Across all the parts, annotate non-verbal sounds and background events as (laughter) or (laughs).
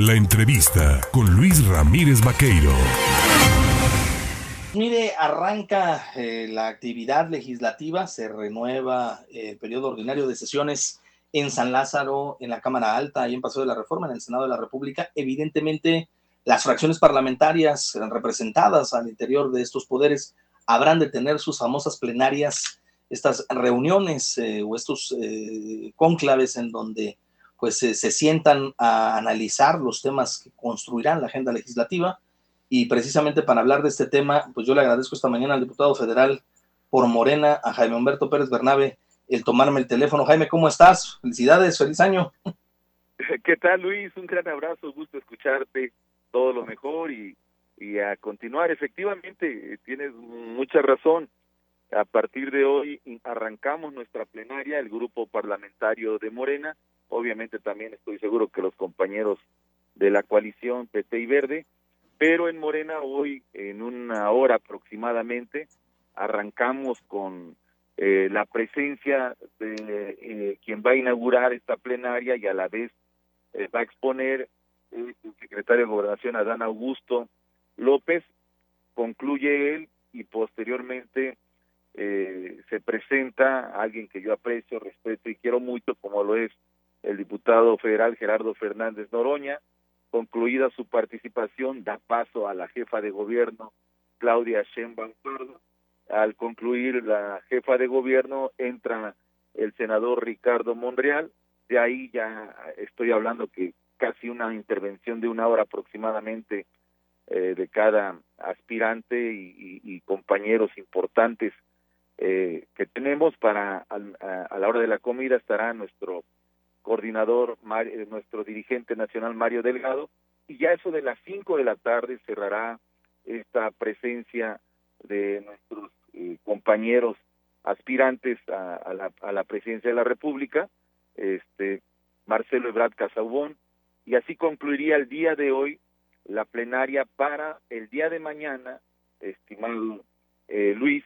La entrevista con Luis Ramírez Vaqueiro. Mire, arranca eh, la actividad legislativa, se renueva el periodo ordinario de sesiones en San Lázaro, en la Cámara Alta y en Paso de la Reforma, en el Senado de la República. Evidentemente, las fracciones parlamentarias representadas al interior de estos poderes habrán de tener sus famosas plenarias, estas reuniones eh, o estos eh, cónclaves en donde pues se sientan a analizar los temas que construirán la agenda legislativa. Y precisamente para hablar de este tema, pues yo le agradezco esta mañana al diputado federal por Morena, a Jaime Humberto Pérez Bernabe, el tomarme el teléfono. Jaime, ¿cómo estás? Felicidades, feliz año. (laughs) ¿Qué tal, Luis? Un gran abrazo, gusto escucharte, todo lo mejor y, y a continuar. Efectivamente, tienes mucha razón. A partir de hoy arrancamos nuestra plenaria, el grupo parlamentario de Morena, obviamente también estoy seguro que los compañeros de la coalición PT y Verde, pero en Morena hoy, en una hora aproximadamente, arrancamos con eh, la presencia de eh, quien va a inaugurar esta plenaria y a la vez eh, va a exponer el secretario de Gobernación Adán Augusto López, concluye él y posteriormente se presenta alguien que yo aprecio, respeto y quiero mucho, como lo es el diputado federal Gerardo Fernández Noroña. Concluida su participación, da paso a la jefa de gobierno Claudia Sheinbaum Pardo. Al concluir la jefa de gobierno entra el senador Ricardo Monreal. De ahí ya estoy hablando que casi una intervención de una hora aproximadamente eh, de cada aspirante y, compañeros importantes eh, que tenemos para a, la hora de la comida estará nuestro coordinador, eh, nuestro dirigente nacional Mario Delgado, y ya eso de las 5 de la tarde cerrará esta presencia de nuestros eh, compañeros aspirantes a, la, a, la, presidencia de la República, este Marcelo Ebrard Casaubón, y así concluiría el día de hoy la plenaria para el día de mañana, estimado eh, Luis,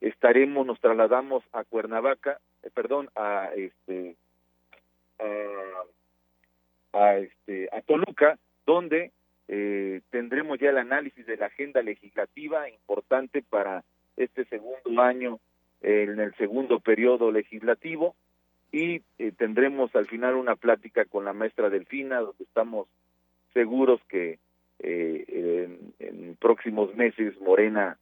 estaremos, nos trasladamos a Cuernavaca, perdón, a este a, este, a Toluca, donde eh, tendremos ya el análisis de la agenda legislativa importante para este segundo año en el segundo periodo legislativo y eh, tendremos al final una plática con la maestra Delfina donde estamos seguros que eh, en, próximos meses Morena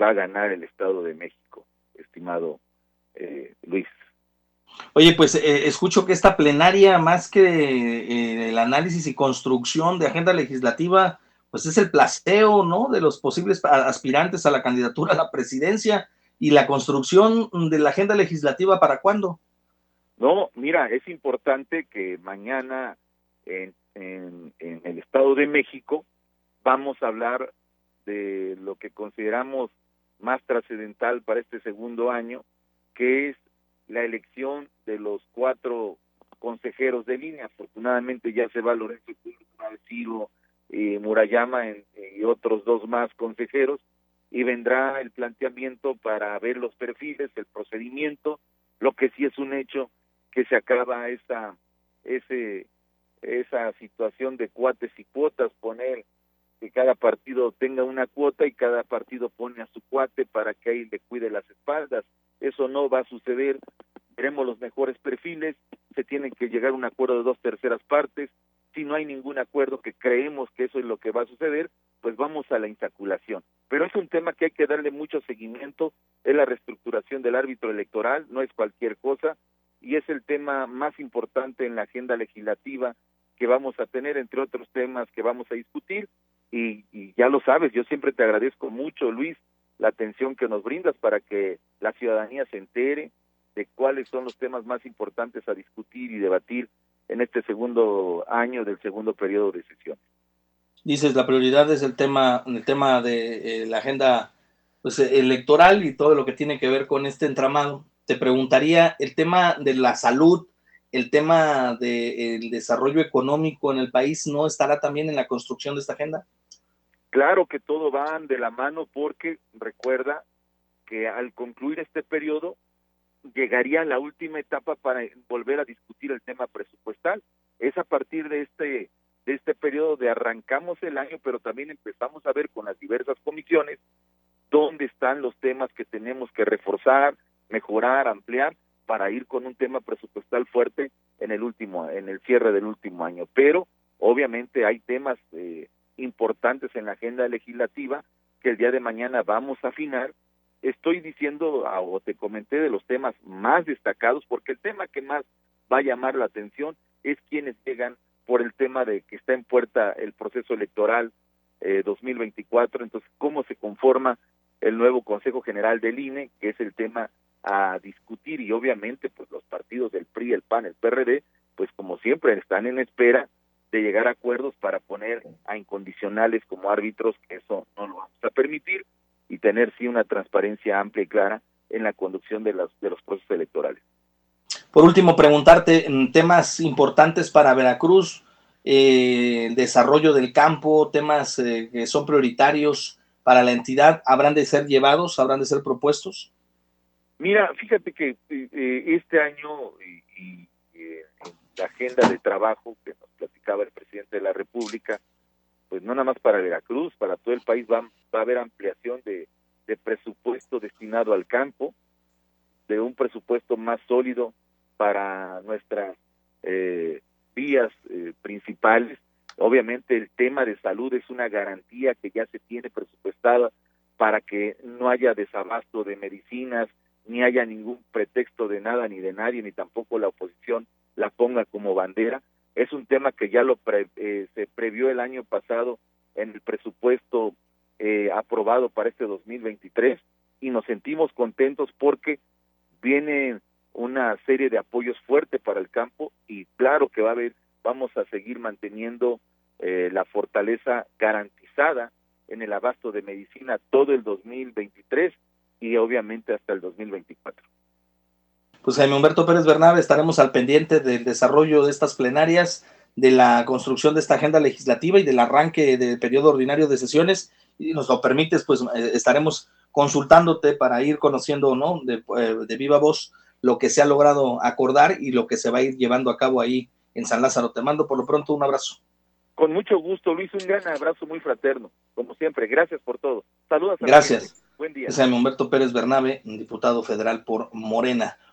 va a ganar el Estado de México, estimado Luis. Oye, pues eh, escucho que esta plenaria, más que eh, el análisis y construcción de agenda legislativa, pues es el plasteo, ¿no? De los posibles aspirantes a la candidatura a la presidencia y la construcción de la agenda legislativa, ¿para cuándo? No, mira, es importante que mañana en, en el Estado de México vamos a hablar de lo que consideramos más trascendental para este segundo año, que es la elección de los cuatro consejeros de línea. Afortunadamente ya se va Lorenzo Ciro y Murayama y otros dos más consejeros y vendrá el planteamiento para ver los perfiles, el procedimiento, lo que sí es un hecho que se acaba esa ese esa situación de cuates y cuotas, poner que cada partido tenga una cuota y cada partido pone a su cuate para que ahí le cuide las espaldas. Eso no va a suceder. Veremos los mejores perfiles. Se tienen que llegar a un acuerdo de dos terceras partes. Si no hay ningún acuerdo que creemos que eso es lo que va a suceder, pues vamos a la insaculación. Pero es un tema que hay que darle mucho seguimiento. Es la reestructuración del árbitro electoral, no es cualquier cosa. Y es el tema más importante en la agenda legislativa que vamos a tener, entre otros temas que vamos a discutir. Y, y ya lo sabes, yo siempre te agradezco mucho, Luis, la atención que nos brindas para que la ciudadanía se entere de cuáles son los temas más importantes a discutir y debatir en este segundo año del segundo periodo de sesión. Dices, la prioridad es el tema, el tema de eh, la agenda pues, electoral y todo lo que tiene que ver con este entramado. Te preguntaría, el tema de la salud, el tema del desarrollo económico en el país, ¿no estará también en la construcción de esta agenda? Claro que todo van de la mano porque recuerda que al concluir este periodo llegaría la última etapa para volver a discutir el tema presupuestal. Es a partir de este de este periodo de arrancamos el año, pero también empezamos a ver con las diversas comisiones dónde están los temas que tenemos que reforzar, mejorar, ampliar para ir con un tema presupuestal fuerte en el último en el cierre del último año, pero obviamente hay temas eh, importantes en la agenda legislativa que el día de mañana vamos a afinar. Estoy diciendo o te comenté de los temas más destacados porque el tema que más va a llamar la atención es quienes llegan por el tema de que está en puerta el proceso electoral eh, 2024, entonces cómo se conforma el nuevo Consejo General del INE, que es el tema a discutir y obviamente pues los partidos del PRI, el PAN, el PRD, pues como siempre están en espera de llegar a acuerdos para poner a incondicionales como árbitros, eso no lo vamos a permitir, y tener sí una transparencia amplia y clara en la conducción de los, de los procesos electorales. Por último, preguntarte temas importantes para Veracruz, eh, el desarrollo del campo, temas eh, que son prioritarios para la entidad, ¿habrán de ser llevados, habrán de ser propuestos? Mira, fíjate que eh, este año y, en la agenda de trabajo que nos el presidente de la República, pues no nada más para Veracruz, para todo el país va, va a haber ampliación de, de presupuesto destinado al campo, de un presupuesto más sólido para nuestras eh, vías eh, principales. Obviamente el tema de salud es una garantía que ya se tiene presupuestada para que no haya desabasto de medicinas, ni haya ningún pretexto de nada ni de nadie, ni tampoco la oposición la ponga como bandera. Es un tema que ya lo eh, se previó el año pasado en el presupuesto eh, aprobado para este 2023 y nos sentimos contentos porque viene una serie de apoyos fuertes para el campo y claro que va a haber, vamos a seguir manteniendo eh, la fortaleza garantizada en el abasto de medicina todo el 2023 y obviamente hasta el 2024. Pues Jaime Humberto Pérez Bernabe, estaremos al pendiente del desarrollo de estas plenarias, de la construcción de esta agenda legislativa y del arranque del periodo ordinario de sesiones. Y nos lo permites, pues eh, estaremos consultándote para ir conociendo, ¿no? De, eh, de viva voz lo que se ha logrado acordar y lo que se va a ir llevando a cabo ahí en San Lázaro. Te mando por lo pronto un abrazo. Con mucho gusto, Luis, un gran abrazo muy fraterno, como siempre. Gracias por todo. Saludos. A Gracias. Buen día. Es Humberto Pérez Bernabe, diputado federal por Morena.